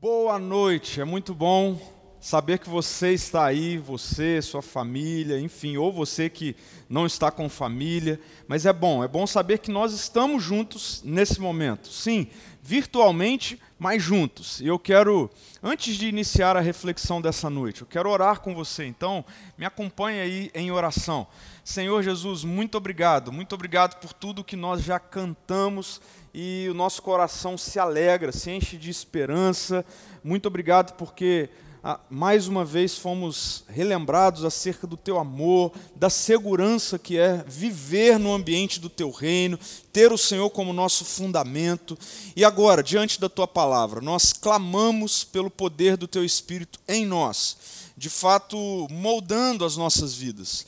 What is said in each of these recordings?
Boa noite, é muito bom saber que você está aí, você, sua família, enfim, ou você que não está com família, mas é bom, é bom saber que nós estamos juntos nesse momento. Sim, virtualmente, mas juntos. E eu quero, antes de iniciar a reflexão dessa noite, eu quero orar com você. Então, me acompanhe aí em oração. Senhor Jesus, muito obrigado, muito obrigado por tudo que nós já cantamos e o nosso coração se alegra, se enche de esperança. Muito obrigado porque ah, mais uma vez fomos relembrados acerca do teu amor, da segurança que é viver no ambiente do teu reino, ter o Senhor como nosso fundamento. E agora, diante da tua palavra, nós clamamos pelo poder do teu Espírito em nós, de fato moldando as nossas vidas,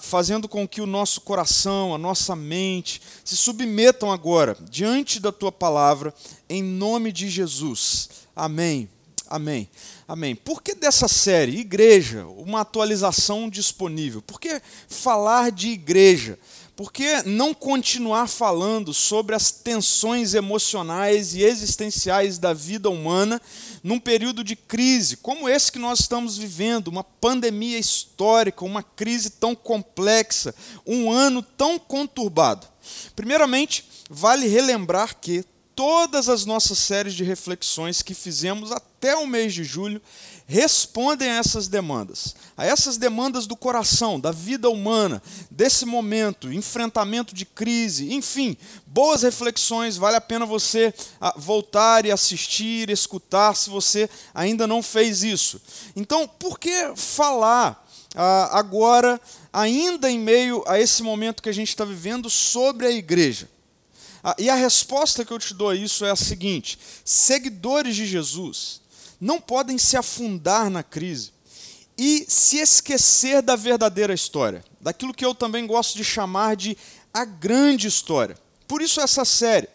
fazendo com que o nosso coração, a nossa mente se submetam agora diante da tua palavra, em nome de Jesus. Amém. Amém. Amém. Por que dessa série, Igreja, uma atualização disponível? Por que falar de igreja? Por que não continuar falando sobre as tensões emocionais e existenciais da vida humana num período de crise como esse que nós estamos vivendo, uma pandemia histórica, uma crise tão complexa, um ano tão conturbado? Primeiramente, vale relembrar que todas as nossas séries de reflexões que fizemos até o mês de julho respondem a essas demandas, a essas demandas do coração, da vida humana, desse momento, enfrentamento de crise, enfim, boas reflexões, vale a pena você ah, voltar e assistir, escutar, se você ainda não fez isso. Então, por que falar ah, agora, ainda em meio a esse momento que a gente está vivendo, sobre a igreja? Ah, e a resposta que eu te dou a isso é a seguinte: seguidores de Jesus não podem se afundar na crise e se esquecer da verdadeira história, daquilo que eu também gosto de chamar de a grande história. Por isso, essa série,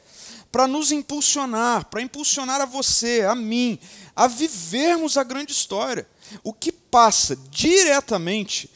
para nos impulsionar, para impulsionar a você, a mim, a vivermos a grande história, o que passa diretamente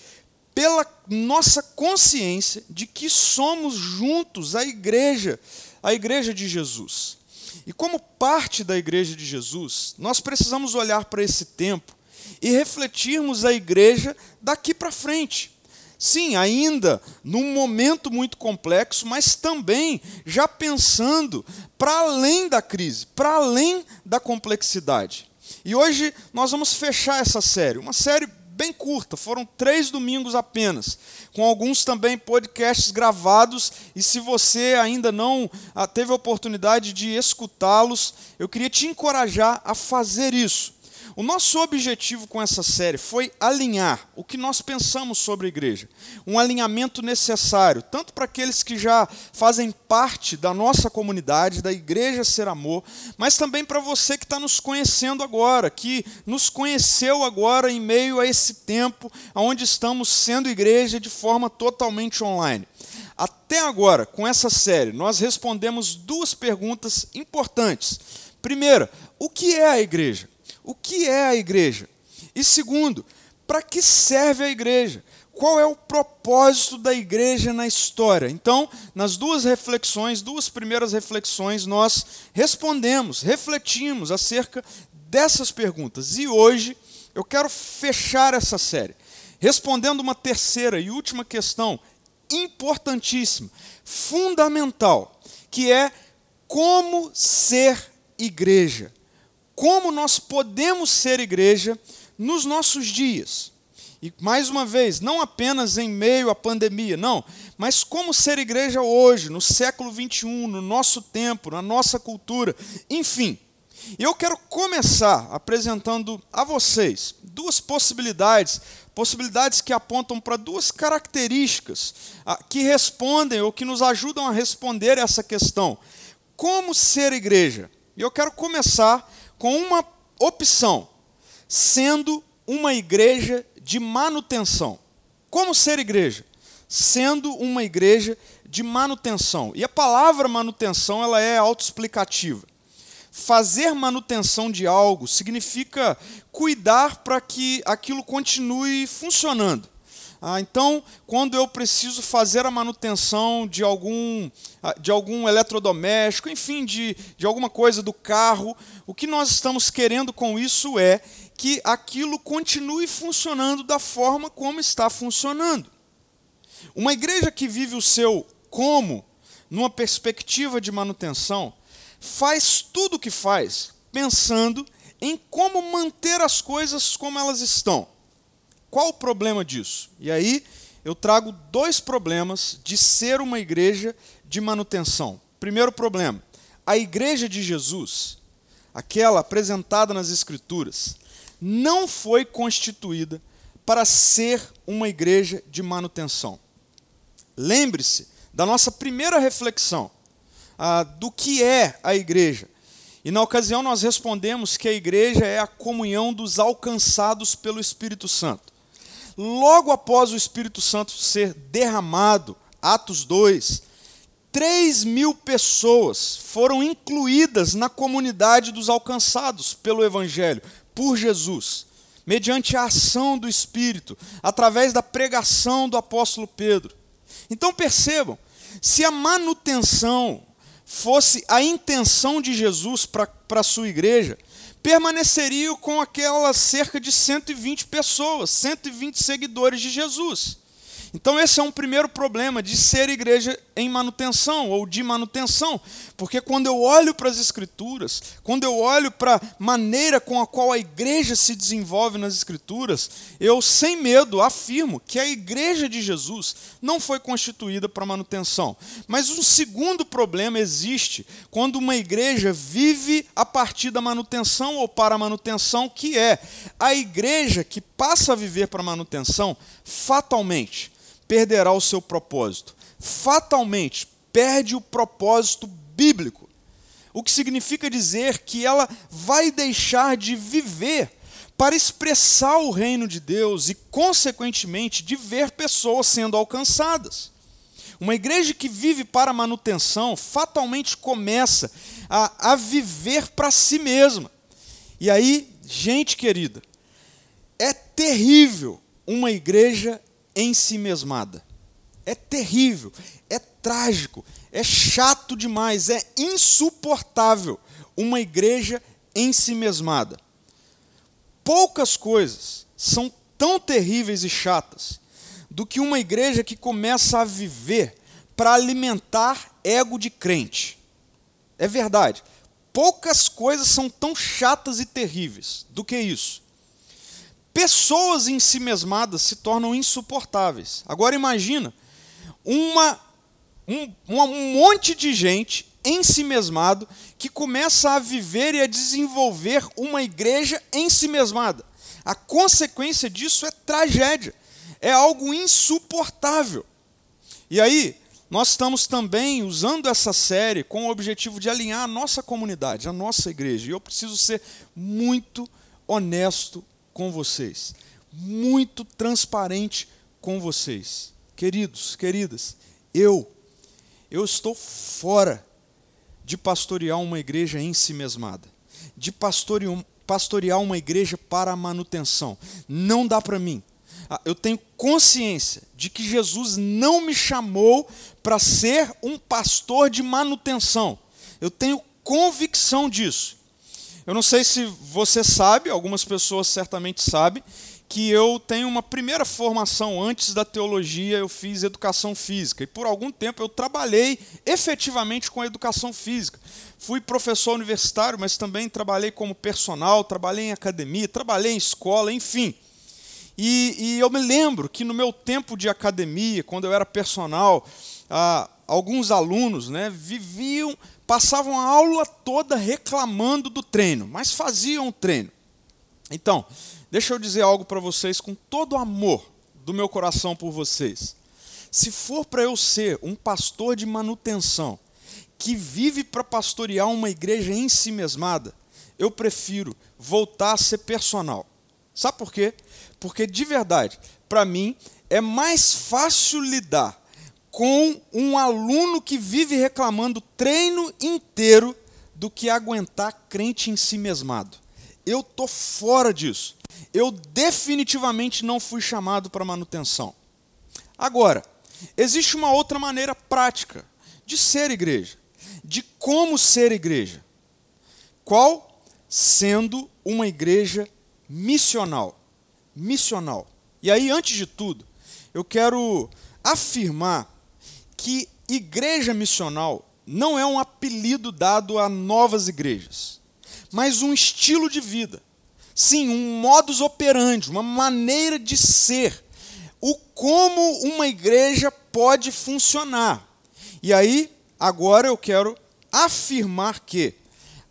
pela nossa consciência de que somos juntos a igreja, a igreja de Jesus. E como parte da igreja de Jesus, nós precisamos olhar para esse tempo e refletirmos a igreja daqui para frente. Sim, ainda num momento muito complexo, mas também já pensando para além da crise, para além da complexidade. E hoje nós vamos fechar essa série, uma série bem curta, foram três domingos apenas, com alguns também podcasts gravados. E se você ainda não ah, teve a oportunidade de escutá-los, eu queria te encorajar a fazer isso. O nosso objetivo com essa série foi alinhar o que nós pensamos sobre a igreja. Um alinhamento necessário, tanto para aqueles que já fazem parte da nossa comunidade, da Igreja Ser Amor, mas também para você que está nos conhecendo agora, que nos conheceu agora em meio a esse tempo onde estamos sendo igreja de forma totalmente online. Até agora, com essa série, nós respondemos duas perguntas importantes. Primeira, o que é a igreja? O que é a igreja? E segundo, para que serve a igreja? Qual é o propósito da igreja na história? Então, nas duas reflexões, duas primeiras reflexões, nós respondemos, refletimos acerca dessas perguntas. E hoje eu quero fechar essa série respondendo uma terceira e última questão importantíssima, fundamental, que é como ser igreja como nós podemos ser igreja nos nossos dias. E mais uma vez, não apenas em meio à pandemia, não, mas como ser igreja hoje, no século 21, no nosso tempo, na nossa cultura, enfim. Eu quero começar apresentando a vocês duas possibilidades, possibilidades que apontam para duas características ah, que respondem ou que nos ajudam a responder essa questão. Como ser igreja? E eu quero começar com uma opção, sendo uma igreja de manutenção. Como ser igreja? Sendo uma igreja de manutenção. E a palavra manutenção ela é autoexplicativa. Fazer manutenção de algo significa cuidar para que aquilo continue funcionando. Ah, então, quando eu preciso fazer a manutenção de algum, ah, de algum eletrodoméstico, enfim, de, de alguma coisa do carro, o que nós estamos querendo com isso é que aquilo continue funcionando da forma como está funcionando. Uma igreja que vive o seu como, numa perspectiva de manutenção, faz tudo o que faz pensando em como manter as coisas como elas estão. Qual o problema disso? E aí eu trago dois problemas de ser uma igreja de manutenção. Primeiro problema: a igreja de Jesus, aquela apresentada nas Escrituras, não foi constituída para ser uma igreja de manutenção. Lembre-se da nossa primeira reflexão ah, do que é a igreja. E na ocasião nós respondemos que a igreja é a comunhão dos alcançados pelo Espírito Santo logo após o Espírito Santo ser derramado, Atos 2, 3 mil pessoas foram incluídas na comunidade dos alcançados pelo Evangelho, por Jesus, mediante a ação do Espírito, através da pregação do apóstolo Pedro. Então percebam, se a manutenção fosse a intenção de Jesus para a sua igreja, permaneceriam com aquelas cerca de 120 pessoas, 120 seguidores de Jesus. Então, esse é um primeiro problema de ser igreja em manutenção ou de manutenção, porque quando eu olho para as Escrituras, quando eu olho para a maneira com a qual a igreja se desenvolve nas Escrituras, eu, sem medo, afirmo que a igreja de Jesus não foi constituída para manutenção. Mas um segundo problema existe quando uma igreja vive a partir da manutenção ou para a manutenção, que é a igreja que passa a viver para manutenção fatalmente perderá o seu propósito. Fatalmente, perde o propósito bíblico. O que significa dizer que ela vai deixar de viver para expressar o reino de Deus e, consequentemente, de ver pessoas sendo alcançadas. Uma igreja que vive para manutenção fatalmente começa a, a viver para si mesma. E aí, gente querida, é terrível uma igreja em si mesmada. É terrível, é trágico, é chato demais, é insuportável uma igreja em si mesmada. Poucas coisas são tão terríveis e chatas do que uma igreja que começa a viver para alimentar ego de crente. É verdade. Poucas coisas são tão chatas e terríveis do que isso. Pessoas em si mesmadas se tornam insuportáveis. Agora imagina uma, um, um monte de gente em si mesmado que começa a viver e a desenvolver uma igreja em si mesmada. A consequência disso é tragédia, é algo insuportável. E aí, nós estamos também usando essa série com o objetivo de alinhar a nossa comunidade, a nossa igreja. E eu preciso ser muito honesto com vocês, muito transparente com vocês. Queridos, queridas, eu eu estou fora de pastorear uma igreja em si mesmada, de pastorear uma igreja para manutenção. Não dá para mim. Ah, eu tenho consciência de que Jesus não me chamou para ser um pastor de manutenção. Eu tenho convicção disso. Eu não sei se você sabe, algumas pessoas certamente sabem, que eu tenho uma primeira formação antes da teologia, eu fiz educação física. E por algum tempo eu trabalhei efetivamente com a educação física. Fui professor universitário, mas também trabalhei como personal, trabalhei em academia, trabalhei em escola, enfim. E, e eu me lembro que no meu tempo de academia, quando eu era personal, ah, alguns alunos né, viviam passavam a aula toda reclamando do treino, mas faziam o treino. Então, deixa eu dizer algo para vocês com todo o amor do meu coração por vocês. Se for para eu ser um pastor de manutenção, que vive para pastorear uma igreja em si mesmada, eu prefiro voltar a ser personal. Sabe por quê? Porque de verdade, para mim, é mais fácil lidar com um aluno que vive reclamando treino inteiro do que aguentar crente em si mesmado. Eu tô fora disso. Eu definitivamente não fui chamado para manutenção. Agora, existe uma outra maneira prática de ser igreja, de como ser igreja. Qual? Sendo uma igreja missional. Missional. E aí, antes de tudo, eu quero afirmar que igreja missional não é um apelido dado a novas igrejas, mas um estilo de vida. Sim, um modus operandi, uma maneira de ser. O como uma igreja pode funcionar. E aí, agora eu quero afirmar que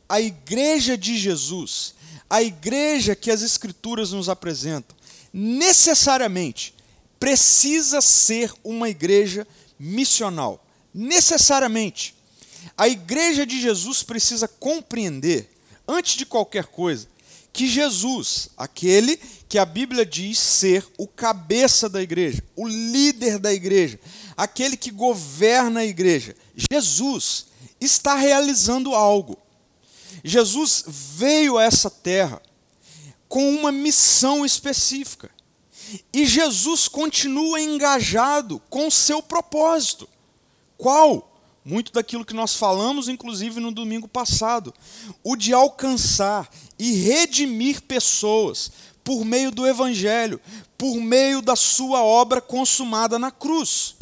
a igreja de Jesus, a igreja que as Escrituras nos apresentam, necessariamente precisa ser uma igreja missional. Necessariamente. A igreja de Jesus precisa compreender, antes de qualquer coisa, que Jesus, aquele que a Bíblia diz ser o cabeça da igreja, o líder da igreja, aquele que governa a igreja, Jesus está realizando algo. Jesus veio a essa terra com uma missão específica. E Jesus continua engajado com o seu propósito. Qual? Muito daquilo que nós falamos, inclusive no domingo passado, o de alcançar e redimir pessoas por meio do Evangelho, por meio da sua obra consumada na cruz.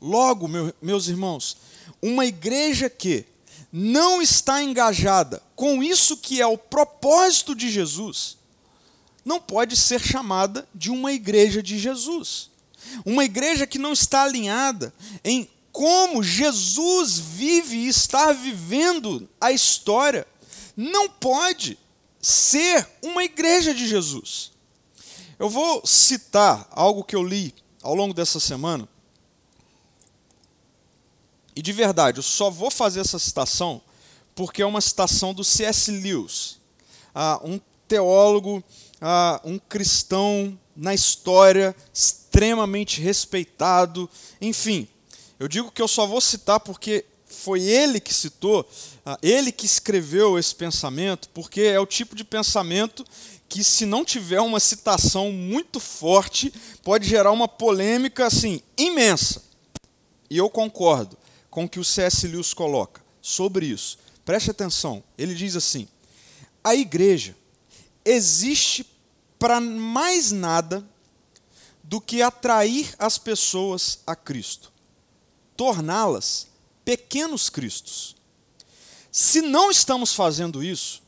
Logo, meu, meus irmãos, uma igreja que não está engajada com isso que é o propósito de Jesus, não pode ser chamada de uma igreja de Jesus. Uma igreja que não está alinhada em como Jesus vive e está vivendo a história, não pode ser uma igreja de Jesus. Eu vou citar algo que eu li ao longo dessa semana. E de verdade, eu só vou fazer essa citação porque é uma citação do C.S. Lewis, ah, um teólogo, ah, um cristão na história, extremamente respeitado, enfim. Eu digo que eu só vou citar porque foi ele que citou, ah, ele que escreveu esse pensamento, porque é o tipo de pensamento que, se não tiver uma citação muito forte, pode gerar uma polêmica assim imensa. E eu concordo com o que o C.S. Lewis coloca sobre isso. Preste atenção. Ele diz assim: a igreja existe para mais nada do que atrair as pessoas a Cristo torná-las pequenos cristos. Se não estamos fazendo isso,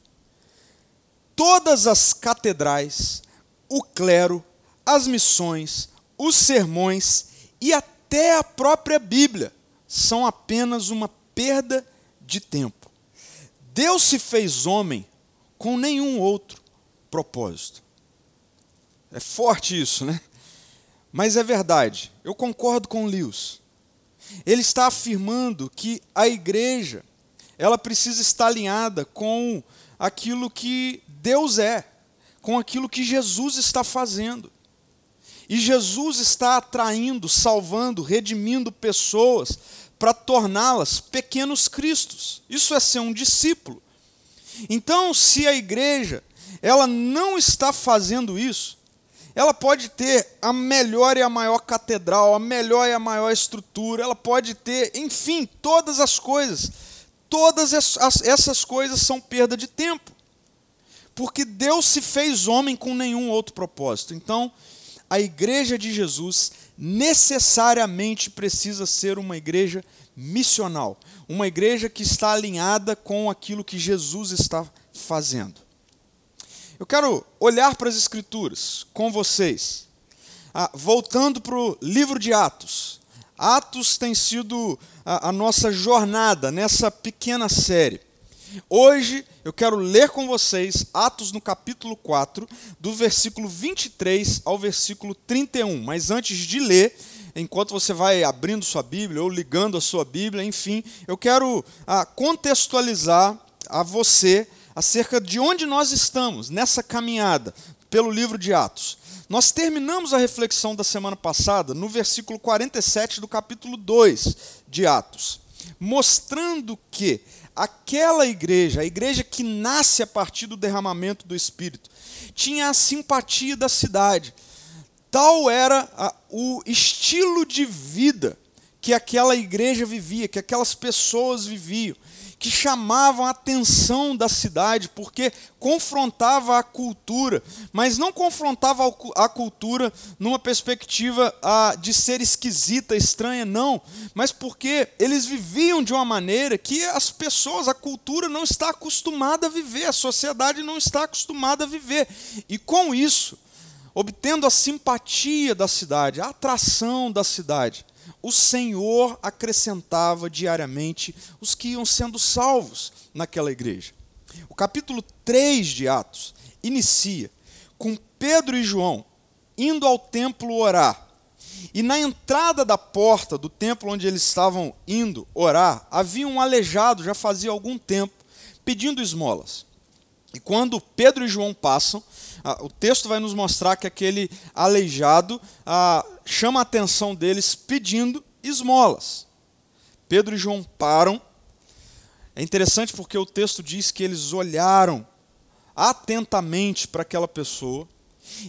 todas as catedrais, o clero, as missões, os sermões e até a própria Bíblia são apenas uma perda de tempo. Deus se fez homem com nenhum outro propósito. É forte isso, né? Mas é verdade. Eu concordo com Lewis. Ele está afirmando que a igreja, ela precisa estar alinhada com aquilo que Deus é, com aquilo que Jesus está fazendo. E Jesus está atraindo, salvando, redimindo pessoas para torná-las pequenos cristos. Isso é ser um discípulo. Então, se a igreja ela não está fazendo isso, ela pode ter a melhor e a maior catedral, a melhor e a maior estrutura, ela pode ter, enfim, todas as coisas. Todas essas coisas são perda de tempo. Porque Deus se fez homem com nenhum outro propósito. Então, a igreja de Jesus necessariamente precisa ser uma igreja missional, uma igreja que está alinhada com aquilo que Jesus está fazendo. Eu quero olhar para as Escrituras com vocês, ah, voltando para o livro de Atos. Atos tem sido a, a nossa jornada nessa pequena série. Hoje eu quero ler com vocês Atos no capítulo 4, do versículo 23 ao versículo 31. Mas antes de ler, enquanto você vai abrindo sua Bíblia ou ligando a sua Bíblia, enfim, eu quero ah, contextualizar a você acerca de onde nós estamos nessa caminhada pelo livro de Atos. Nós terminamos a reflexão da semana passada no versículo 47 do capítulo 2 de Atos, mostrando que aquela igreja, a igreja que nasce a partir do derramamento do Espírito, tinha a simpatia da cidade. Tal era a, o estilo de vida que aquela igreja vivia, que aquelas pessoas viviam, que chamavam a atenção da cidade, porque confrontava a cultura, mas não confrontava a cultura numa perspectiva de ser esquisita, estranha, não, mas porque eles viviam de uma maneira que as pessoas, a cultura não está acostumada a viver, a sociedade não está acostumada a viver, e com isso, obtendo a simpatia da cidade, a atração da cidade, o Senhor acrescentava diariamente os que iam sendo salvos naquela igreja. O capítulo 3 de Atos inicia com Pedro e João indo ao templo orar. E na entrada da porta do templo onde eles estavam indo orar, havia um aleijado, já fazia algum tempo, pedindo esmolas. E quando Pedro e João passam, o texto vai nos mostrar que aquele aleijado chama a atenção deles pedindo esmolas. Pedro e João param. É interessante porque o texto diz que eles olharam atentamente para aquela pessoa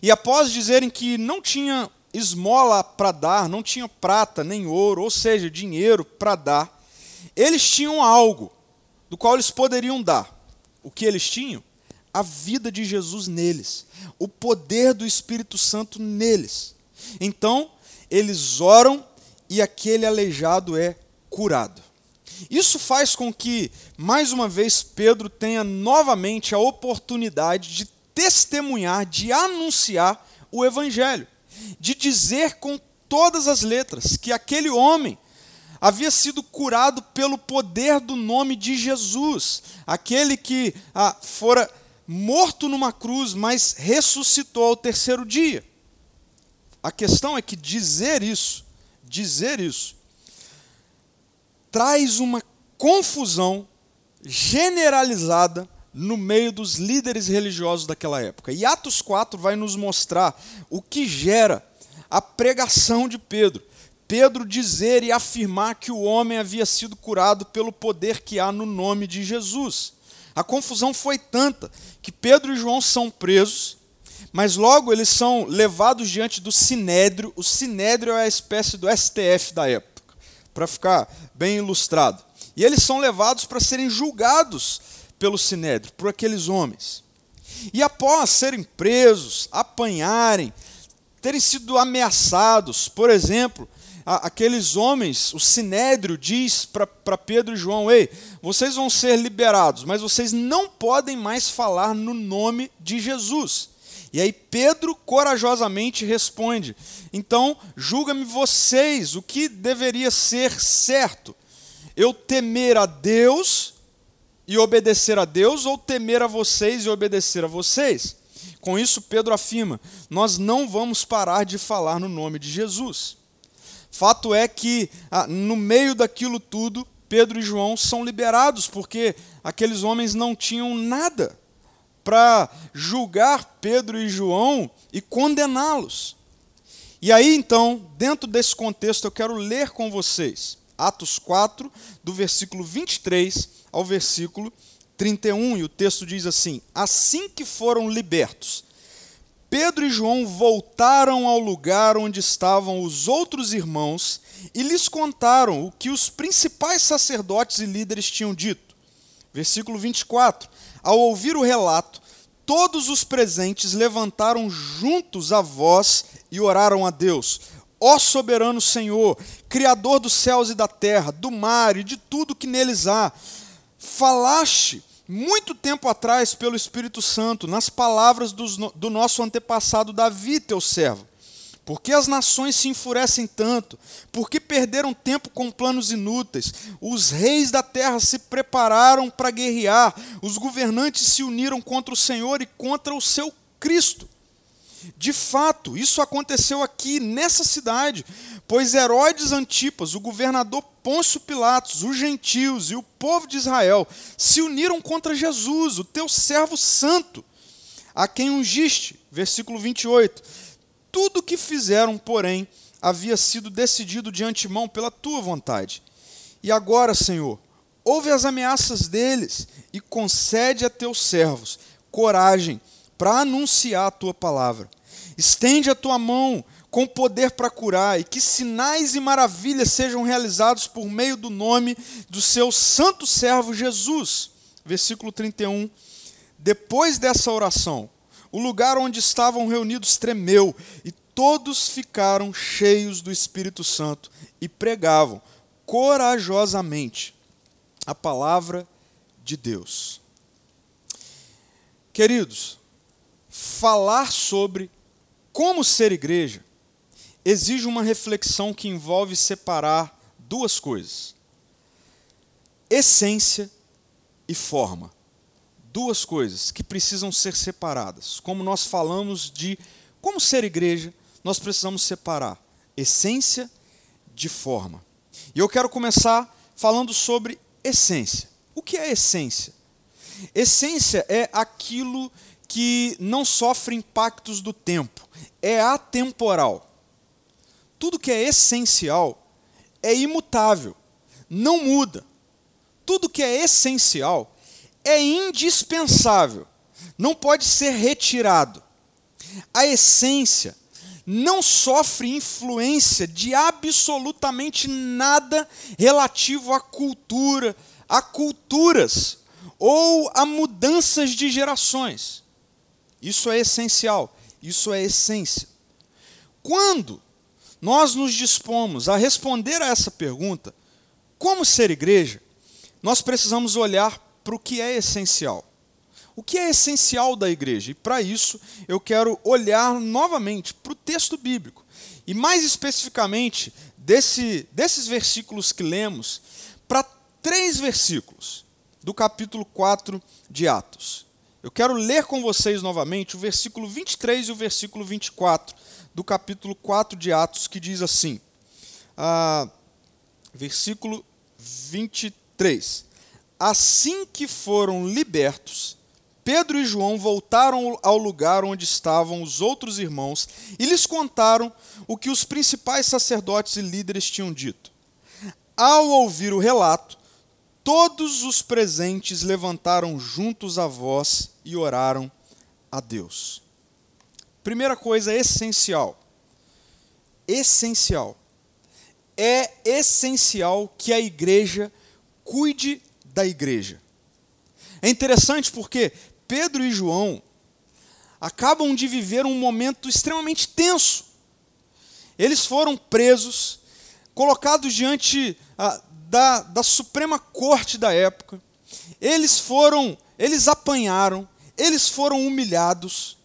e após dizerem que não tinha esmola para dar, não tinha prata nem ouro, ou seja, dinheiro para dar, eles tinham algo do qual eles poderiam dar. O que eles tinham? A vida de Jesus neles, o poder do Espírito Santo neles. Então, eles oram e aquele aleijado é curado. Isso faz com que, mais uma vez, Pedro tenha novamente a oportunidade de testemunhar, de anunciar o Evangelho, de dizer com todas as letras que aquele homem havia sido curado pelo poder do nome de Jesus, aquele que ah, fora morto numa cruz, mas ressuscitou ao terceiro dia. A questão é que dizer isso, dizer isso, traz uma confusão generalizada no meio dos líderes religiosos daquela época. E Atos 4 vai nos mostrar o que gera a pregação de Pedro. Pedro dizer e afirmar que o homem havia sido curado pelo poder que há no nome de Jesus. A confusão foi tanta que Pedro e João são presos, mas logo eles são levados diante do Sinédrio. O Sinédrio é a espécie do STF da época, para ficar bem ilustrado. E eles são levados para serem julgados pelo Sinédrio, por aqueles homens. E após serem presos, apanharem, terem sido ameaçados, por exemplo, aqueles homens, o Sinédrio diz para Pedro e João: Ei, vocês vão ser liberados, mas vocês não podem mais falar no nome de Jesus. E aí Pedro corajosamente responde: Então, julga-me vocês, o que deveria ser certo? Eu temer a Deus e obedecer a Deus, ou temer a vocês e obedecer a vocês? Com isso, Pedro afirma: Nós não vamos parar de falar no nome de Jesus. Fato é que, ah, no meio daquilo tudo, Pedro e João são liberados, porque aqueles homens não tinham nada para julgar Pedro e João e condená-los. E aí, então, dentro desse contexto, eu quero ler com vocês Atos 4, do versículo 23 ao versículo 31, e o texto diz assim: Assim que foram libertos, Pedro e João voltaram ao lugar onde estavam os outros irmãos e lhes contaram o que os principais sacerdotes e líderes tinham dito. Versículo 24. Ao ouvir o relato, todos os presentes levantaram juntos a voz e oraram a Deus. Ó soberano Senhor, Criador dos céus e da terra, do mar e de tudo que neles há, falaste muito tempo atrás pelo Espírito Santo, nas palavras do nosso antepassado Davi, teu servo. Por que as nações se enfurecem tanto? Por que perderam tempo com planos inúteis? Os reis da terra se prepararam para guerrear, os governantes se uniram contra o Senhor e contra o seu Cristo. De fato, isso aconteceu aqui nessa cidade, pois Herodes Antipas, o governador Pôncio Pilatos, os gentios e o povo de Israel se uniram contra Jesus, o teu servo santo, a quem ungiste. Versículo 28. Tudo o que fizeram, porém, havia sido decidido de antemão pela tua vontade. E agora, Senhor, ouve as ameaças deles e concede a teus servos coragem para anunciar a tua palavra. Estende a tua mão com poder para curar, e que sinais e maravilhas sejam realizados por meio do nome do seu santo servo Jesus. Versículo 31. Depois dessa oração, o lugar onde estavam reunidos tremeu, e todos ficaram cheios do Espírito Santo e pregavam corajosamente a palavra de Deus. Queridos, falar sobre como ser igreja exige uma reflexão que envolve separar duas coisas: essência e forma. Duas coisas que precisam ser separadas. Como nós falamos de como ser igreja, nós precisamos separar essência de forma. E eu quero começar falando sobre essência. O que é essência? Essência é aquilo que não sofre impactos do tempo, é atemporal. Tudo que é essencial é imutável, não muda. Tudo que é essencial é indispensável, não pode ser retirado. A essência não sofre influência de absolutamente nada relativo à cultura, a culturas ou a mudanças de gerações. Isso é essencial, isso é essência. Quando nós nos dispomos a responder a essa pergunta, como ser igreja, nós precisamos olhar para o que é essencial. O que é essencial da igreja? E para isso eu quero olhar novamente para o texto bíblico. E mais especificamente, desse, desses versículos que lemos, para três versículos do capítulo 4 de Atos. Eu quero ler com vocês novamente o versículo 23 e o versículo 24 do capítulo 4 de Atos, que diz assim: ah, versículo 23. Assim que foram libertos, Pedro e João voltaram ao lugar onde estavam os outros irmãos e lhes contaram o que os principais sacerdotes e líderes tinham dito. Ao ouvir o relato, todos os presentes levantaram juntos a voz e oraram a Deus. Primeira coisa essencial. Essencial. É essencial que a igreja cuide da igreja. É interessante porque Pedro e João acabam de viver um momento extremamente tenso. Eles foram presos, colocados diante ah, da, da Suprema Corte da época. Eles foram, eles apanharam, eles foram humilhados.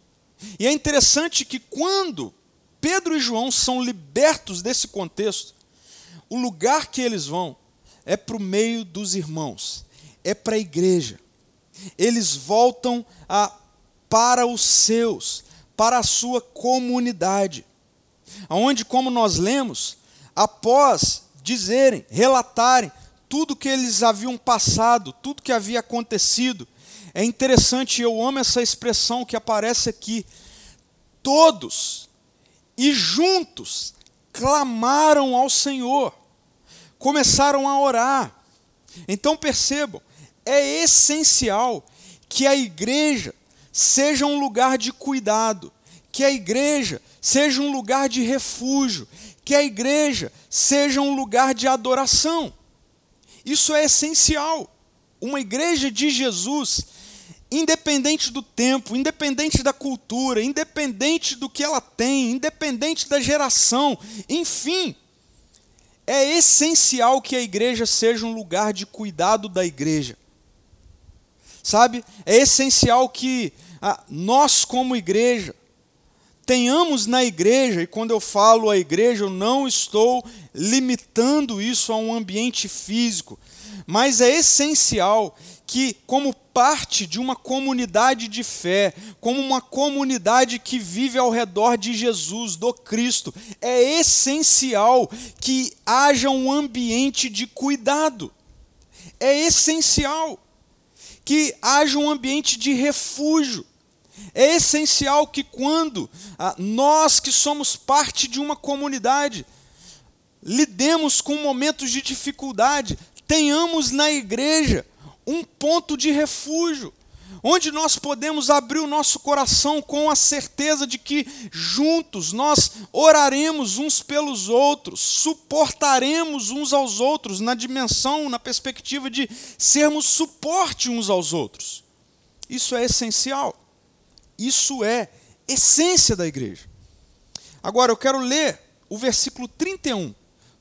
E é interessante que quando Pedro e João são libertos desse contexto, o lugar que eles vão é para o meio dos irmãos, é para a igreja. Eles voltam a, para os seus, para a sua comunidade. Onde, como nós lemos, após dizerem, relatarem tudo que eles haviam passado, tudo que havia acontecido, é interessante, eu amo essa expressão que aparece aqui. Todos e juntos clamaram ao Senhor, começaram a orar. Então percebam, é essencial que a igreja seja um lugar de cuidado, que a igreja seja um lugar de refúgio, que a igreja seja um lugar de adoração. Isso é essencial. Uma igreja de Jesus independente do tempo, independente da cultura, independente do que ela tem, independente da geração, enfim, é essencial que a igreja seja um lugar de cuidado da igreja. Sabe? É essencial que ah, nós, como igreja, tenhamos na igreja, e quando eu falo a igreja, eu não estou limitando isso a um ambiente físico, mas é essencial que, como parte de uma comunidade de fé, como uma comunidade que vive ao redor de Jesus, do Cristo, é essencial que haja um ambiente de cuidado. É essencial que haja um ambiente de refúgio. É essencial que, quando ah, nós que somos parte de uma comunidade, lidemos com momentos de dificuldade, tenhamos na igreja um ponto de refúgio, onde nós podemos abrir o nosso coração com a certeza de que juntos nós oraremos uns pelos outros, suportaremos uns aos outros, na dimensão, na perspectiva de sermos suporte uns aos outros. Isso é essencial. Isso é essência da igreja. Agora eu quero ler o versículo 31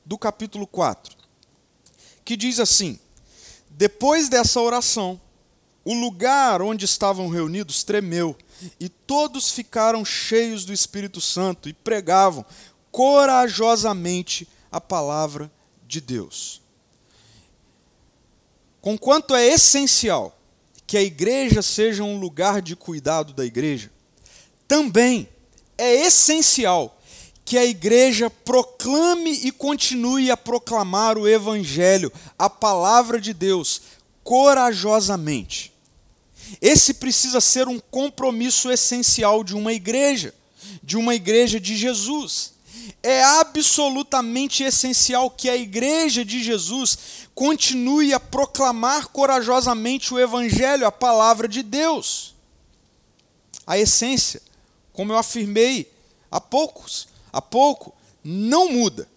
do capítulo 4, que diz assim: Depois dessa oração, o lugar onde estavam reunidos tremeu, e todos ficaram cheios do Espírito Santo e pregavam corajosamente a palavra de Deus. Conquanto é essencial que a igreja seja um lugar de cuidado da igreja, também é essencial que a igreja proclame e continue a proclamar o Evangelho, a palavra de Deus, corajosamente. Esse precisa ser um compromisso essencial de uma igreja, de uma igreja de Jesus. É absolutamente essencial que a igreja de Jesus continue a proclamar corajosamente o Evangelho, a palavra de Deus. A essência, como eu afirmei há poucos, há pouco, não muda.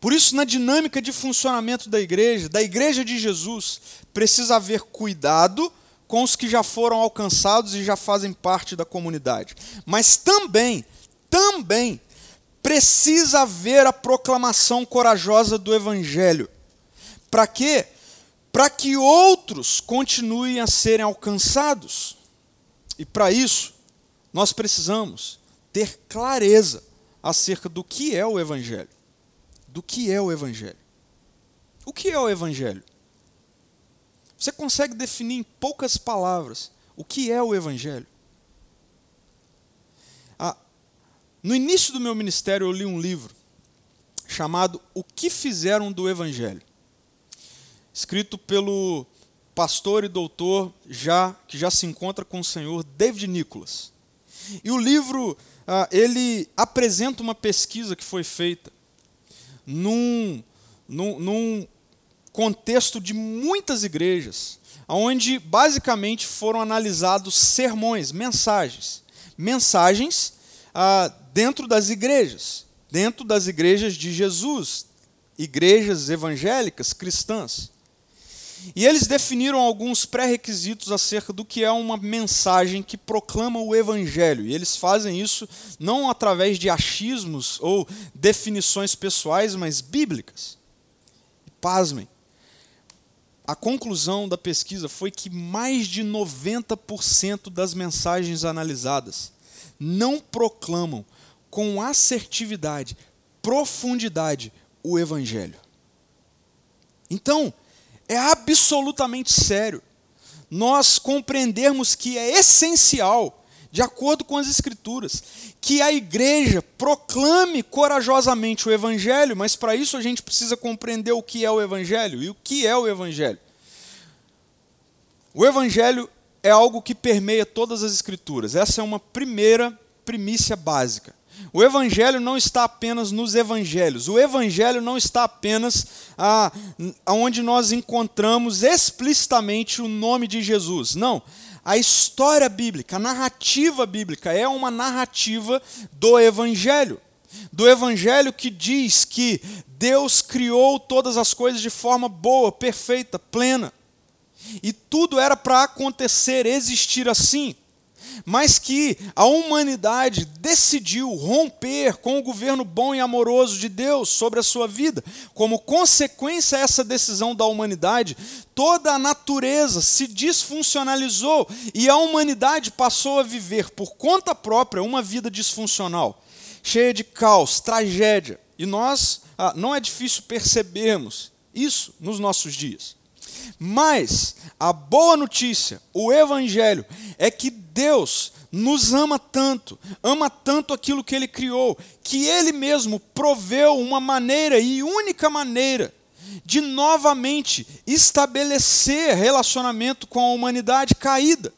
Por isso, na dinâmica de funcionamento da igreja, da igreja de Jesus, precisa haver cuidado com os que já foram alcançados e já fazem parte da comunidade. Mas também, também, precisa haver a proclamação corajosa do Evangelho. Para quê? Para que outros continuem a serem alcançados. E para isso, nós precisamos ter clareza acerca do que é o Evangelho. Do que é o Evangelho. O que é o Evangelho? Você consegue definir em poucas palavras o que é o Evangelho? Ah, no início do meu ministério, eu li um livro chamado O que Fizeram do Evangelho, escrito pelo pastor e doutor já que já se encontra com o Senhor, David Nicholas. E o livro ah, ele apresenta uma pesquisa que foi feita num, num, num contexto de muitas igrejas, onde basicamente foram analisados sermões, mensagens. Mensagens ah, dentro das igrejas, dentro das igrejas de Jesus, igrejas evangélicas cristãs. E eles definiram alguns pré-requisitos acerca do que é uma mensagem que proclama o Evangelho. E eles fazem isso não através de achismos ou definições pessoais, mas bíblicas. E pasmem, a conclusão da pesquisa foi que mais de 90% das mensagens analisadas não proclamam com assertividade, profundidade o Evangelho. Então, é absolutamente sério nós compreendermos que é essencial, de acordo com as Escrituras, que a igreja proclame corajosamente o Evangelho, mas para isso a gente precisa compreender o que é o Evangelho. E o que é o Evangelho? O Evangelho é algo que permeia todas as Escrituras. Essa é uma primeira primícia básica. O Evangelho não está apenas nos Evangelhos. O Evangelho não está apenas ah, onde nós encontramos explicitamente o nome de Jesus. Não. A história bíblica, a narrativa bíblica é uma narrativa do Evangelho. Do Evangelho que diz que Deus criou todas as coisas de forma boa, perfeita, plena. E tudo era para acontecer, existir assim mas que a humanidade decidiu romper com o governo bom e amoroso de Deus sobre a sua vida. Como consequência dessa decisão da humanidade, toda a natureza se disfuncionalizou e a humanidade passou a viver por conta própria uma vida disfuncional, cheia de caos, tragédia. E nós, ah, não é difícil percebermos isso nos nossos dias. Mas a boa notícia, o Evangelho, é que Deus nos ama tanto, ama tanto aquilo que Ele criou, que Ele mesmo proveu uma maneira e única maneira de novamente estabelecer relacionamento com a humanidade caída.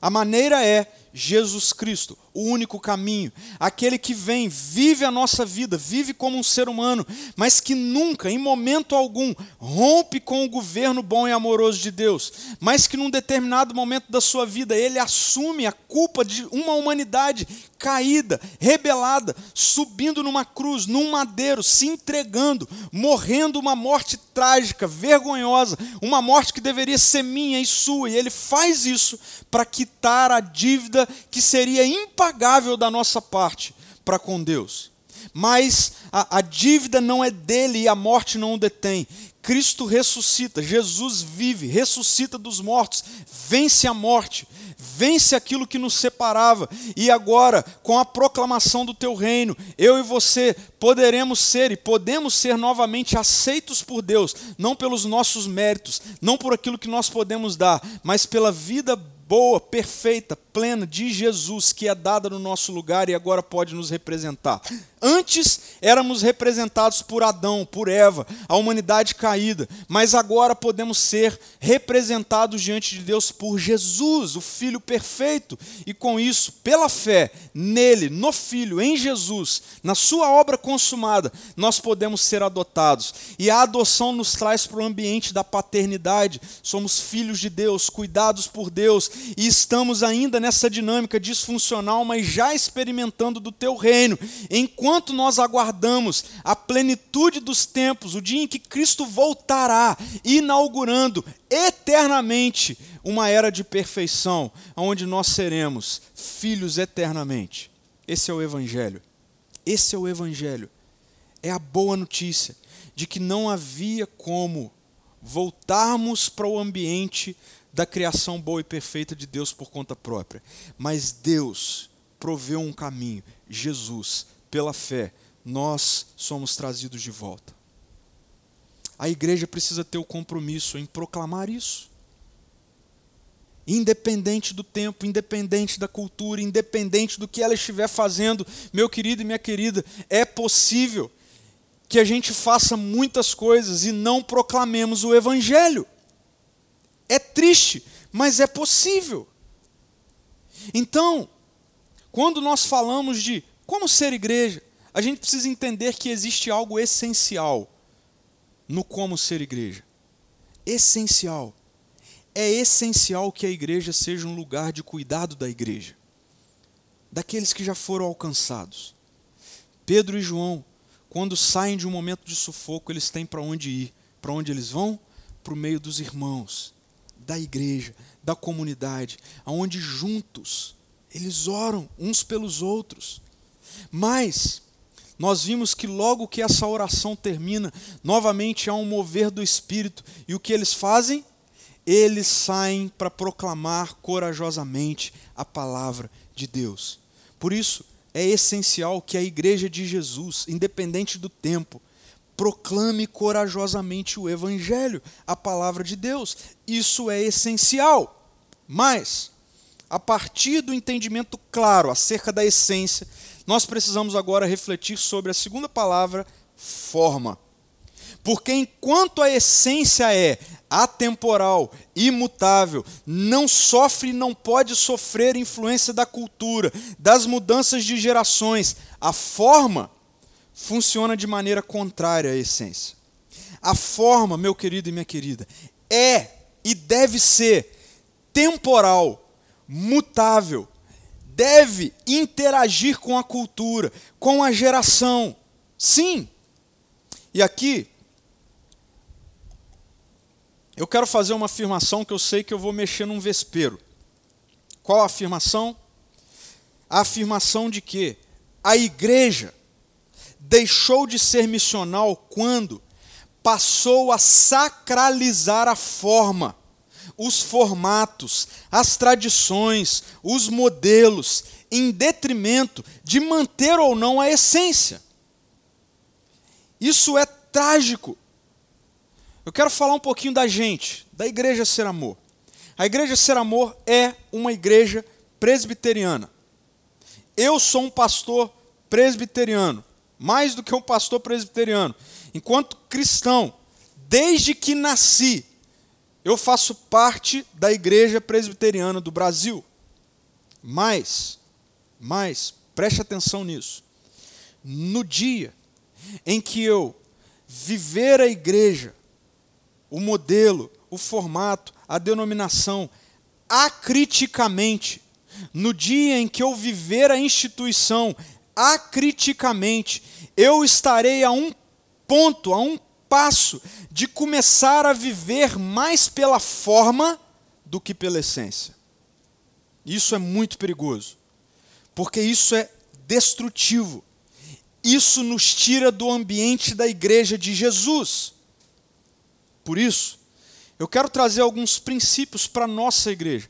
A maneira é Jesus Cristo, o único caminho, aquele que vem, vive a nossa vida, vive como um ser humano, mas que nunca, em momento algum, rompe com o governo bom e amoroso de Deus, mas que num determinado momento da sua vida ele assume a culpa de uma humanidade caída, rebelada, subindo numa cruz, num madeiro, se entregando, morrendo uma morte trágica, vergonhosa, uma morte que deveria ser minha e sua, e ele faz isso para quitar a dívida que seria impagável da nossa parte para com Deus. Mas a, a, dívida não é dele e a morte não o detém. Cristo ressuscita, Jesus vive, ressuscita dos mortos, vence a morte, vence aquilo que nos separava, e agora, com a proclamação do teu reino, eu e você poderemos ser e podemos ser novamente aceitos por Deus, não pelos nossos méritos, não por aquilo que nós podemos dar, mas pela vida boa, perfeita, plena de Jesus, que é dada no nosso lugar e agora pode nos representar. Antes éramos representados por Adão, por Eva, a humanidade caída, mas agora podemos ser representados diante de Deus por Jesus, o Filho perfeito, e com isso, pela fé nele, no Filho, em Jesus, na sua obra consumada, nós podemos ser adotados. E a adoção nos traz para o ambiente da paternidade. Somos filhos de Deus, cuidados por Deus, e estamos ainda nessa dinâmica disfuncional, mas já experimentando do teu reino, enquanto nós aguardamos a plenitude dos tempos, o dia em que Cristo voltará, inaugurando eternamente uma era de perfeição, onde nós seremos filhos eternamente. Esse é o Evangelho. Esse é o Evangelho. É a boa notícia de que não havia como voltarmos para o ambiente da criação boa e perfeita de Deus por conta própria. Mas Deus proveu um caminho, Jesus, pela fé, nós somos trazidos de volta. A igreja precisa ter o compromisso em proclamar isso. Independente do tempo, independente da cultura, independente do que ela estiver fazendo, meu querido e minha querida, é possível que a gente faça muitas coisas e não proclamemos o Evangelho. É triste, mas é possível. Então, quando nós falamos de como ser igreja, a gente precisa entender que existe algo essencial no como ser igreja. Essencial. É essencial que a igreja seja um lugar de cuidado da igreja, daqueles que já foram alcançados. Pedro e João, quando saem de um momento de sufoco, eles têm para onde ir. Para onde eles vão? Para o meio dos irmãos da igreja, da comunidade, aonde juntos eles oram uns pelos outros. Mas nós vimos que logo que essa oração termina, novamente há um mover do espírito, e o que eles fazem? Eles saem para proclamar corajosamente a palavra de Deus. Por isso, é essencial que a igreja de Jesus, independente do tempo, proclame corajosamente o Evangelho, a palavra de Deus. Isso é essencial. Mas, a partir do entendimento claro acerca da essência, nós precisamos agora refletir sobre a segunda palavra, forma. Porque enquanto a essência é atemporal, imutável, não sofre e não pode sofrer influência da cultura, das mudanças de gerações, a forma funciona de maneira contrária à essência. A forma, meu querido e minha querida, é e deve ser temporal, mutável, deve interagir com a cultura, com a geração. Sim. E aqui eu quero fazer uma afirmação que eu sei que eu vou mexer num vespeiro. Qual a afirmação? A afirmação de que a igreja deixou de ser missional quando passou a sacralizar a forma, os formatos, as tradições, os modelos, em detrimento de manter ou não a essência. Isso é trágico. Eu quero falar um pouquinho da gente, da Igreja Ser Amor. A Igreja Ser Amor é uma igreja presbiteriana. Eu sou um pastor presbiteriano mais do que um pastor presbiteriano. Enquanto cristão, desde que nasci, eu faço parte da igreja presbiteriana do Brasil. Mas, Mas, preste atenção nisso. No dia em que eu viver a igreja, o modelo, o formato, a denominação, acriticamente, no dia em que eu viver a instituição acriticamente, eu estarei a um ponto, a um passo de começar a viver mais pela forma do que pela essência. Isso é muito perigoso, porque isso é destrutivo. Isso nos tira do ambiente da igreja de Jesus. Por isso, eu quero trazer alguns princípios para a nossa igreja.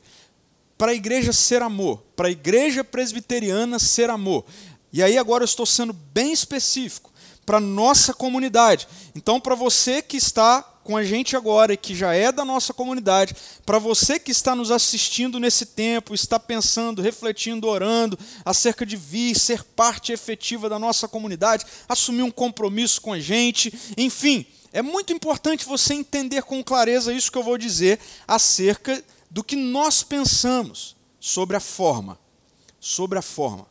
Para a igreja ser amor, para a igreja presbiteriana ser amor. E aí agora eu estou sendo bem específico para nossa comunidade. Então, para você que está com a gente agora e que já é da nossa comunidade, para você que está nos assistindo nesse tempo, está pensando, refletindo, orando acerca de vir, ser parte efetiva da nossa comunidade, assumir um compromisso com a gente, enfim, é muito importante você entender com clareza isso que eu vou dizer acerca do que nós pensamos sobre a forma. Sobre a forma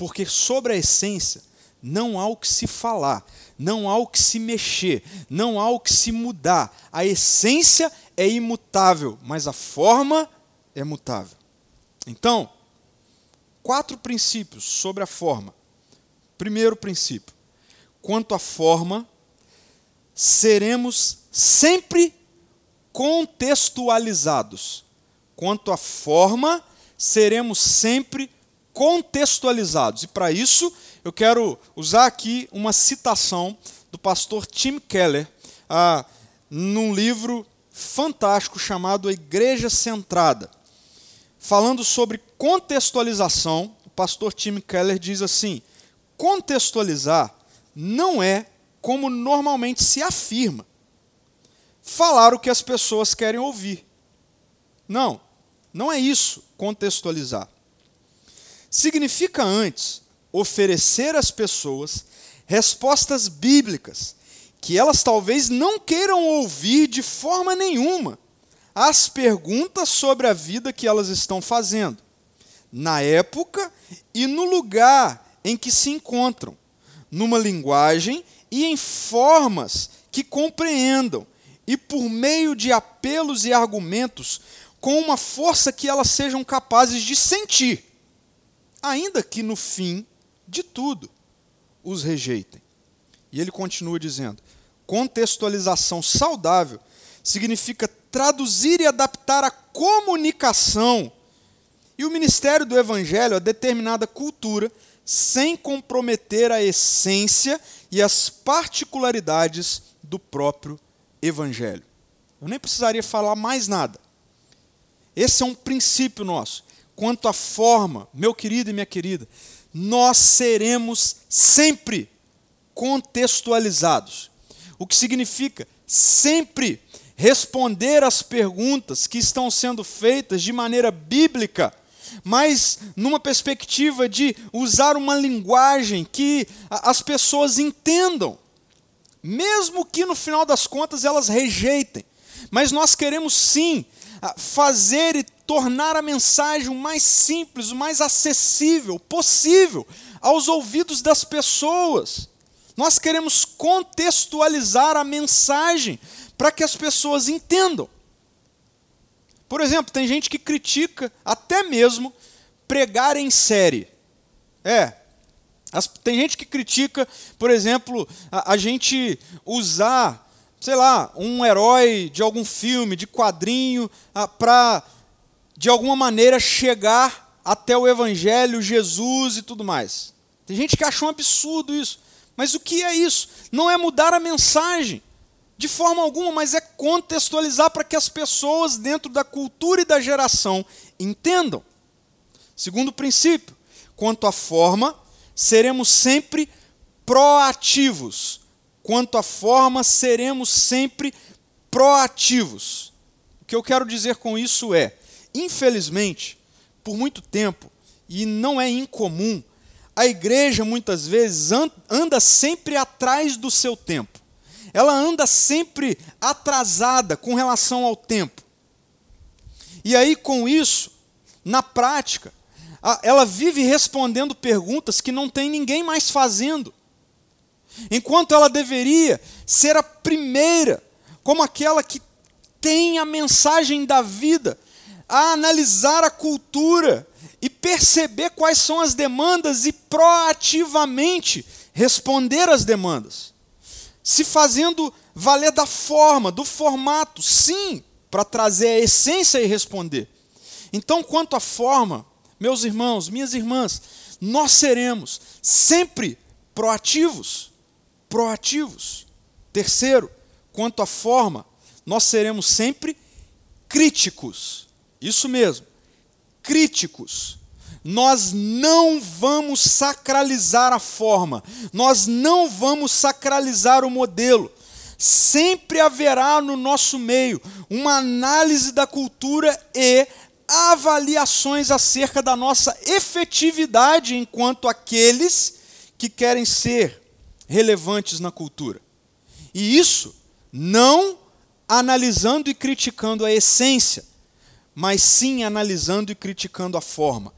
porque sobre a essência não há o que se falar, não há o que se mexer, não há o que se mudar. A essência é imutável, mas a forma é mutável. Então, quatro princípios sobre a forma. Primeiro princípio: quanto à forma, seremos sempre contextualizados. Quanto à forma, seremos sempre contextualizados. E para isso, eu quero usar aqui uma citação do pastor Tim Keller, ah, num livro fantástico chamado A Igreja Centrada. Falando sobre contextualização, o pastor Tim Keller diz assim: contextualizar não é como normalmente se afirma, falar o que as pessoas querem ouvir. Não, não é isso contextualizar significa antes oferecer às pessoas respostas bíblicas que elas talvez não queiram ouvir de forma nenhuma as perguntas sobre a vida que elas estão fazendo, na época e no lugar em que se encontram, numa linguagem e em formas que compreendam, e por meio de apelos e argumentos com uma força que elas sejam capazes de sentir ainda que no fim de tudo os rejeitem. E ele continua dizendo: contextualização saudável significa traduzir e adaptar a comunicação e o ministério do evangelho a determinada cultura sem comprometer a essência e as particularidades do próprio evangelho. Eu nem precisaria falar mais nada. Esse é um princípio nosso quanto à forma, meu querido e minha querida, nós seremos sempre contextualizados. O que significa sempre responder às perguntas que estão sendo feitas de maneira bíblica, mas numa perspectiva de usar uma linguagem que as pessoas entendam, mesmo que no final das contas elas rejeitem. Mas nós queremos sim fazer e tornar a mensagem o mais simples, o mais acessível possível aos ouvidos das pessoas. Nós queremos contextualizar a mensagem para que as pessoas entendam. Por exemplo, tem gente que critica até mesmo pregar em série. É. As, tem gente que critica, por exemplo, a, a gente usar, sei lá, um herói de algum filme, de quadrinho, para de alguma maneira chegar até o Evangelho, Jesus e tudo mais. Tem gente que acha um absurdo isso. Mas o que é isso? Não é mudar a mensagem de forma alguma, mas é contextualizar para que as pessoas, dentro da cultura e da geração, entendam. Segundo princípio, quanto à forma, seremos sempre proativos. Quanto à forma, seremos sempre proativos. O que eu quero dizer com isso é: Infelizmente, por muito tempo, e não é incomum, a igreja muitas vezes anda sempre atrás do seu tempo. Ela anda sempre atrasada com relação ao tempo. E aí, com isso, na prática, ela vive respondendo perguntas que não tem ninguém mais fazendo. Enquanto ela deveria ser a primeira, como aquela que tem a mensagem da vida, a analisar a cultura e perceber quais são as demandas e proativamente responder às demandas. Se fazendo valer da forma, do formato, sim, para trazer a essência e responder. Então, quanto à forma, meus irmãos, minhas irmãs, nós seremos sempre proativos. Proativos. Terceiro, quanto à forma, nós seremos sempre críticos. Isso mesmo, críticos. Nós não vamos sacralizar a forma, nós não vamos sacralizar o modelo. Sempre haverá no nosso meio uma análise da cultura e avaliações acerca da nossa efetividade enquanto aqueles que querem ser relevantes na cultura. E isso não analisando e criticando a essência, mas sim analisando e criticando a forma.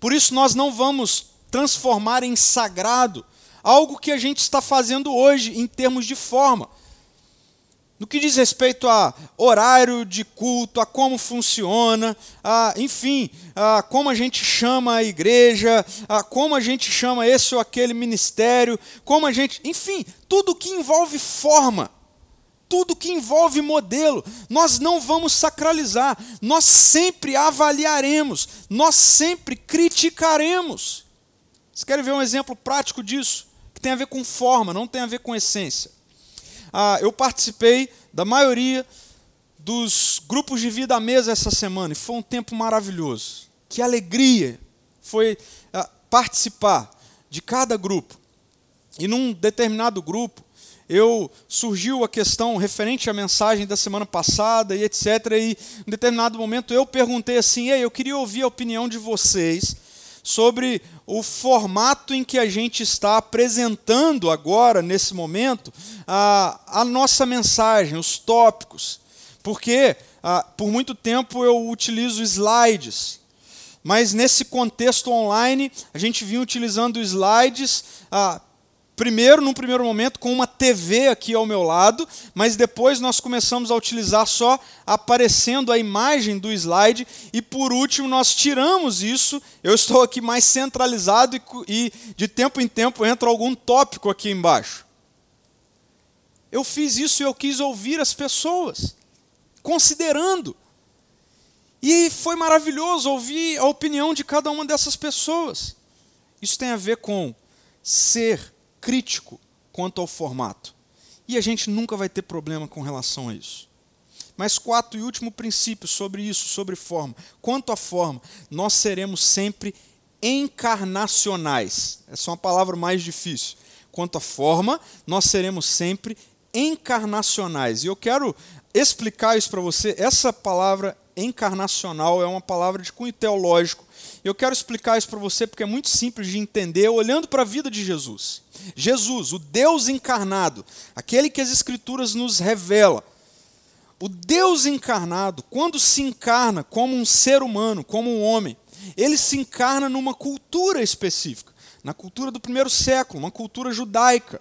Por isso, nós não vamos transformar em sagrado algo que a gente está fazendo hoje em termos de forma. No que diz respeito a horário de culto, a como funciona, a, enfim, a como a gente chama a igreja, a como a gente chama esse ou aquele ministério, como a gente. Enfim, tudo que envolve forma, tudo que envolve modelo, nós não vamos sacralizar, nós sempre avaliaremos, nós sempre criticaremos. Vocês querem ver um exemplo prático disso? Que tem a ver com forma, não tem a ver com essência ah, eu participei da maioria dos grupos de vida à mesa essa semana e foi um tempo maravilhoso. Que alegria foi ah, participar de cada grupo. E num determinado grupo, eu surgiu a questão referente à mensagem da semana passada e etc. E em determinado momento eu perguntei assim: Ei, eu queria ouvir a opinião de vocês sobre o formato em que a gente está apresentando agora, nesse momento, a, a nossa mensagem, os tópicos. Porque a, por muito tempo eu utilizo slides, mas nesse contexto online, a gente vinha utilizando slides a, Primeiro, num primeiro momento, com uma TV aqui ao meu lado, mas depois nós começamos a utilizar só aparecendo a imagem do slide, e por último nós tiramos isso. Eu estou aqui mais centralizado e, e de tempo em tempo entra algum tópico aqui embaixo. Eu fiz isso e eu quis ouvir as pessoas, considerando. E foi maravilhoso ouvir a opinião de cada uma dessas pessoas. Isso tem a ver com ser crítico quanto ao formato. E a gente nunca vai ter problema com relação a isso. Mas quarto e último princípio sobre isso, sobre forma. Quanto à forma, nós seremos sempre encarnacionais. Essa é uma palavra mais difícil. Quanto à forma, nós seremos sempre encarnacionais. E eu quero explicar isso para você. Essa palavra encarnacional é uma palavra de cunho teológico. Eu quero explicar isso para você porque é muito simples de entender olhando para a vida de Jesus. Jesus, o Deus encarnado, aquele que as Escrituras nos revela. O Deus encarnado, quando se encarna como um ser humano, como um homem, ele se encarna numa cultura específica, na cultura do primeiro século, uma cultura judaica.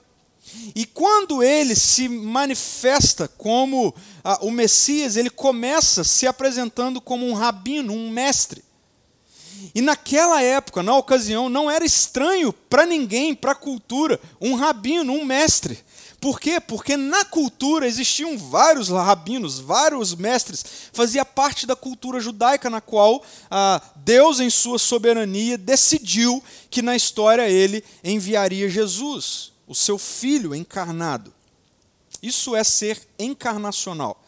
E quando ele se manifesta como ah, o Messias, ele começa se apresentando como um rabino, um mestre. E naquela época, na ocasião, não era estranho para ninguém, para a cultura, um rabino, um mestre. Por quê? Porque na cultura existiam vários rabinos, vários mestres, fazia parte da cultura judaica na qual ah, Deus, em sua soberania, decidiu que na história ele enviaria Jesus, o seu filho encarnado. Isso é ser encarnacional.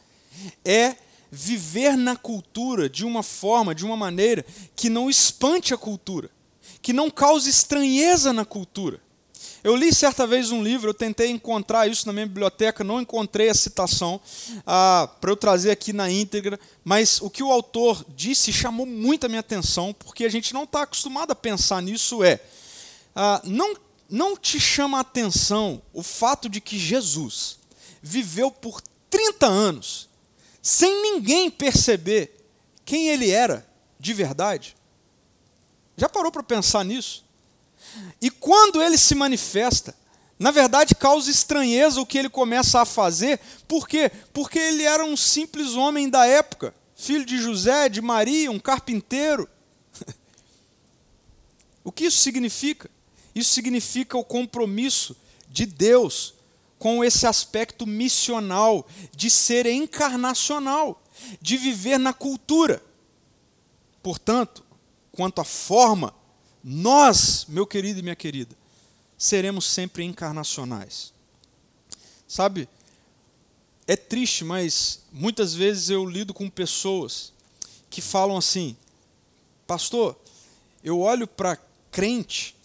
É viver na cultura de uma forma, de uma maneira que não espante a cultura, que não cause estranheza na cultura. Eu li certa vez um livro, eu tentei encontrar isso na minha biblioteca, não encontrei a citação ah, para eu trazer aqui na íntegra, mas o que o autor disse chamou muito a minha atenção, porque a gente não está acostumado a pensar nisso, é, ah, não, não te chama a atenção o fato de que Jesus viveu por 30 anos sem ninguém perceber quem ele era de verdade. Já parou para pensar nisso? E quando ele se manifesta, na verdade causa estranheza o que ele começa a fazer, por quê? Porque ele era um simples homem da época, filho de José, de Maria, um carpinteiro. o que isso significa? Isso significa o compromisso de Deus com esse aspecto missional, de ser encarnacional, de viver na cultura. Portanto, quanto à forma, nós, meu querido e minha querida, seremos sempre encarnacionais. Sabe, é triste, mas muitas vezes eu lido com pessoas que falam assim: Pastor, eu olho para crente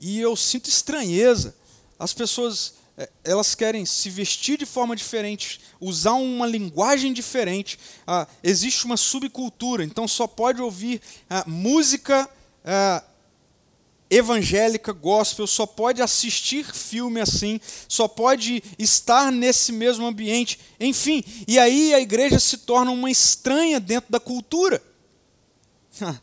e eu sinto estranheza. As pessoas elas querem se vestir de forma diferente, usar uma linguagem diferente. Ah, existe uma subcultura, então só pode ouvir ah, música ah, evangélica, gospel, só pode assistir filme assim, só pode estar nesse mesmo ambiente. Enfim, e aí a igreja se torna uma estranha dentro da cultura.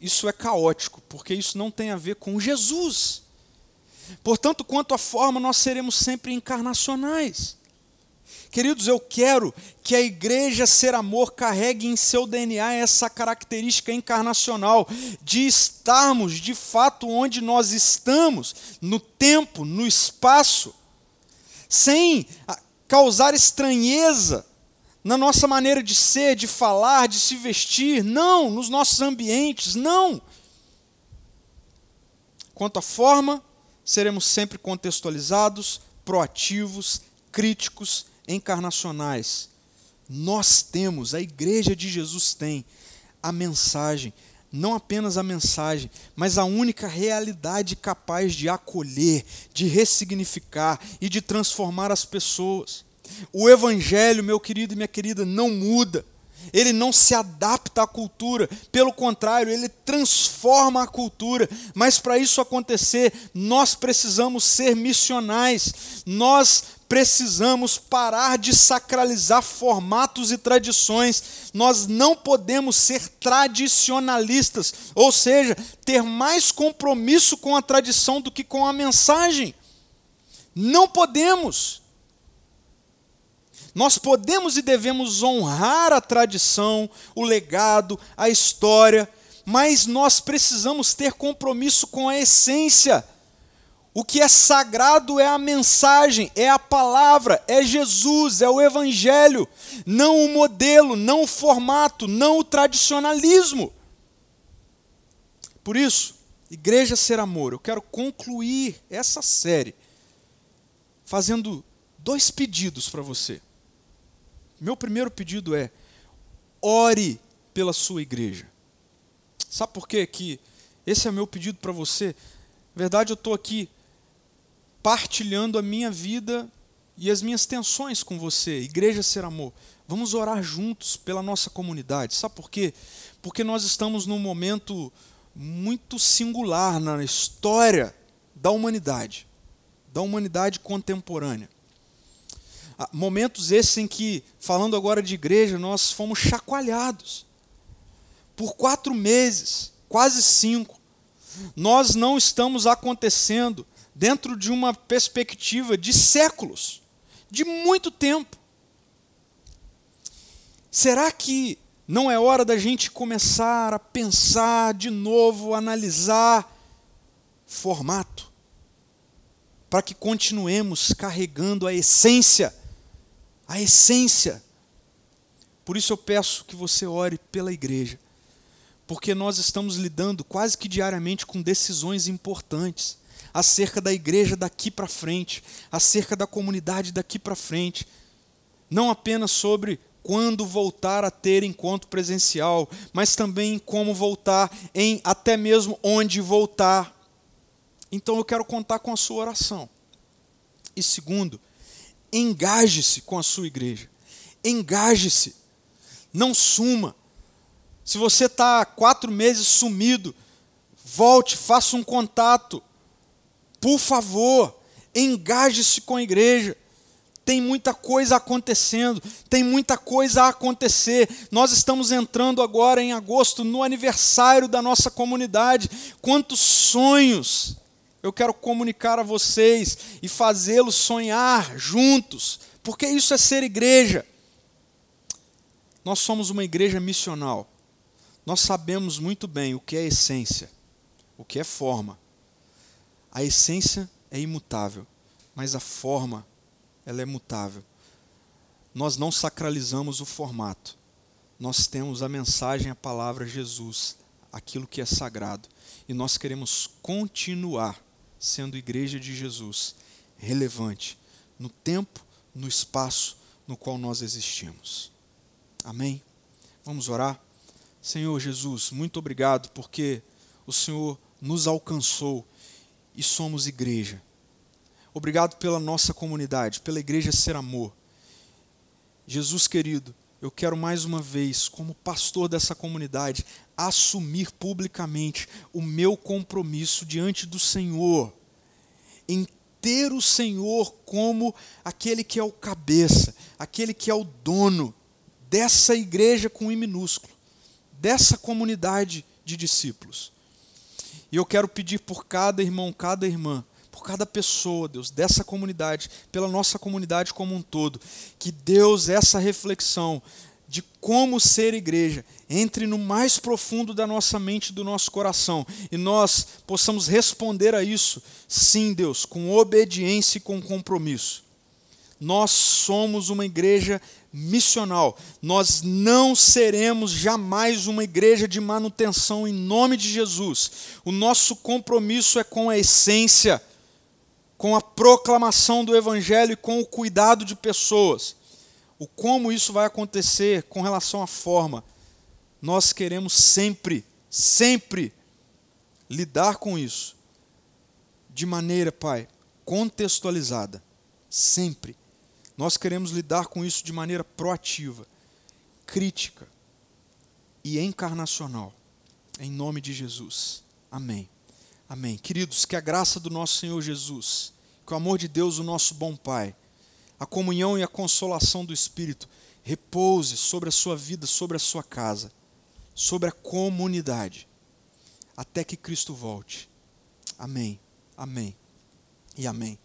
Isso é caótico, porque isso não tem a ver com Jesus. Portanto, quanto à forma, nós seremos sempre encarnacionais. Queridos, eu quero que a igreja Ser Amor carregue em seu DNA essa característica encarnacional, de estarmos de fato onde nós estamos, no tempo, no espaço, sem causar estranheza na nossa maneira de ser, de falar, de se vestir, não, nos nossos ambientes, não. Quanto à forma, seremos sempre contextualizados, proativos, críticos, encarnacionais. Nós temos, a igreja de Jesus tem, a mensagem, não apenas a mensagem, mas a única realidade capaz de acolher, de ressignificar e de transformar as pessoas. O Evangelho, meu querido e minha querida, não muda ele não se adapta à cultura, pelo contrário, ele transforma a cultura. Mas para isso acontecer, nós precisamos ser missionais, nós precisamos parar de sacralizar formatos e tradições. Nós não podemos ser tradicionalistas, ou seja, ter mais compromisso com a tradição do que com a mensagem. Não podemos. Nós podemos e devemos honrar a tradição, o legado, a história, mas nós precisamos ter compromisso com a essência. O que é sagrado é a mensagem, é a palavra, é Jesus, é o Evangelho, não o modelo, não o formato, não o tradicionalismo. Por isso, Igreja Ser Amor, eu quero concluir essa série fazendo dois pedidos para você. Meu primeiro pedido é: ore pela sua igreja. Sabe por quê? Que esse é meu pedido para você. Na verdade, eu estou aqui partilhando a minha vida e as minhas tensões com você, Igreja Ser Amor. Vamos orar juntos pela nossa comunidade. Sabe por quê? Porque nós estamos num momento muito singular na história da humanidade, da humanidade contemporânea. Momentos esses em que, falando agora de igreja, nós fomos chacoalhados. Por quatro meses, quase cinco, nós não estamos acontecendo dentro de uma perspectiva de séculos, de muito tempo. Será que não é hora da gente começar a pensar de novo, analisar formato, para que continuemos carregando a essência a essência. Por isso eu peço que você ore pela igreja, porque nós estamos lidando quase que diariamente com decisões importantes acerca da igreja daqui para frente, acerca da comunidade daqui para frente, não apenas sobre quando voltar a ter encontro presencial, mas também em como voltar, em até mesmo onde voltar. Então eu quero contar com a sua oração. E segundo, engaje-se com a sua igreja. Engaje-se. Não suma. Se você está quatro meses sumido, volte, faça um contato. Por favor, engaje-se com a igreja. Tem muita coisa acontecendo, tem muita coisa a acontecer. Nós estamos entrando agora em agosto no aniversário da nossa comunidade. Quantos sonhos eu quero comunicar a vocês e fazê-los sonhar juntos, porque isso é ser igreja. Nós somos uma igreja missional. Nós sabemos muito bem o que é essência, o que é forma. A essência é imutável, mas a forma ela é mutável. Nós não sacralizamos o formato. Nós temos a mensagem, a palavra Jesus, aquilo que é sagrado. E nós queremos continuar sendo igreja de Jesus, relevante no tempo, no espaço no qual nós existimos. Amém? Vamos orar? Senhor Jesus, muito obrigado porque o Senhor nos alcançou e somos igreja. Obrigado pela nossa comunidade, pela igreja ser amor. Jesus querido, eu quero mais uma vez, como pastor dessa comunidade, assumir publicamente o meu compromisso diante do Senhor, em ter o Senhor como aquele que é o cabeça, aquele que é o dono dessa igreja com I minúsculo, dessa comunidade de discípulos. E eu quero pedir por cada irmão, cada irmã, por cada pessoa, Deus, dessa comunidade, pela nossa comunidade como um todo, que Deus, essa reflexão de como ser igreja entre no mais profundo da nossa mente e do nosso coração e nós possamos responder a isso, sim, Deus, com obediência e com compromisso. Nós somos uma igreja missional. Nós não seremos jamais uma igreja de manutenção em nome de Jesus. O nosso compromisso é com a essência, com a proclamação do evangelho e com o cuidado de pessoas. O como isso vai acontecer com relação à forma, nós queremos sempre, sempre lidar com isso de maneira, Pai, contextualizada, sempre nós queremos lidar com isso de maneira proativa, crítica e encarnacional. Em nome de Jesus. Amém. Amém. Queridos, que a graça do nosso Senhor Jesus, que o amor de Deus, o nosso bom Pai, a comunhão e a consolação do Espírito repouse sobre a sua vida, sobre a sua casa, sobre a comunidade, até que Cristo volte. Amém. Amém. E amém.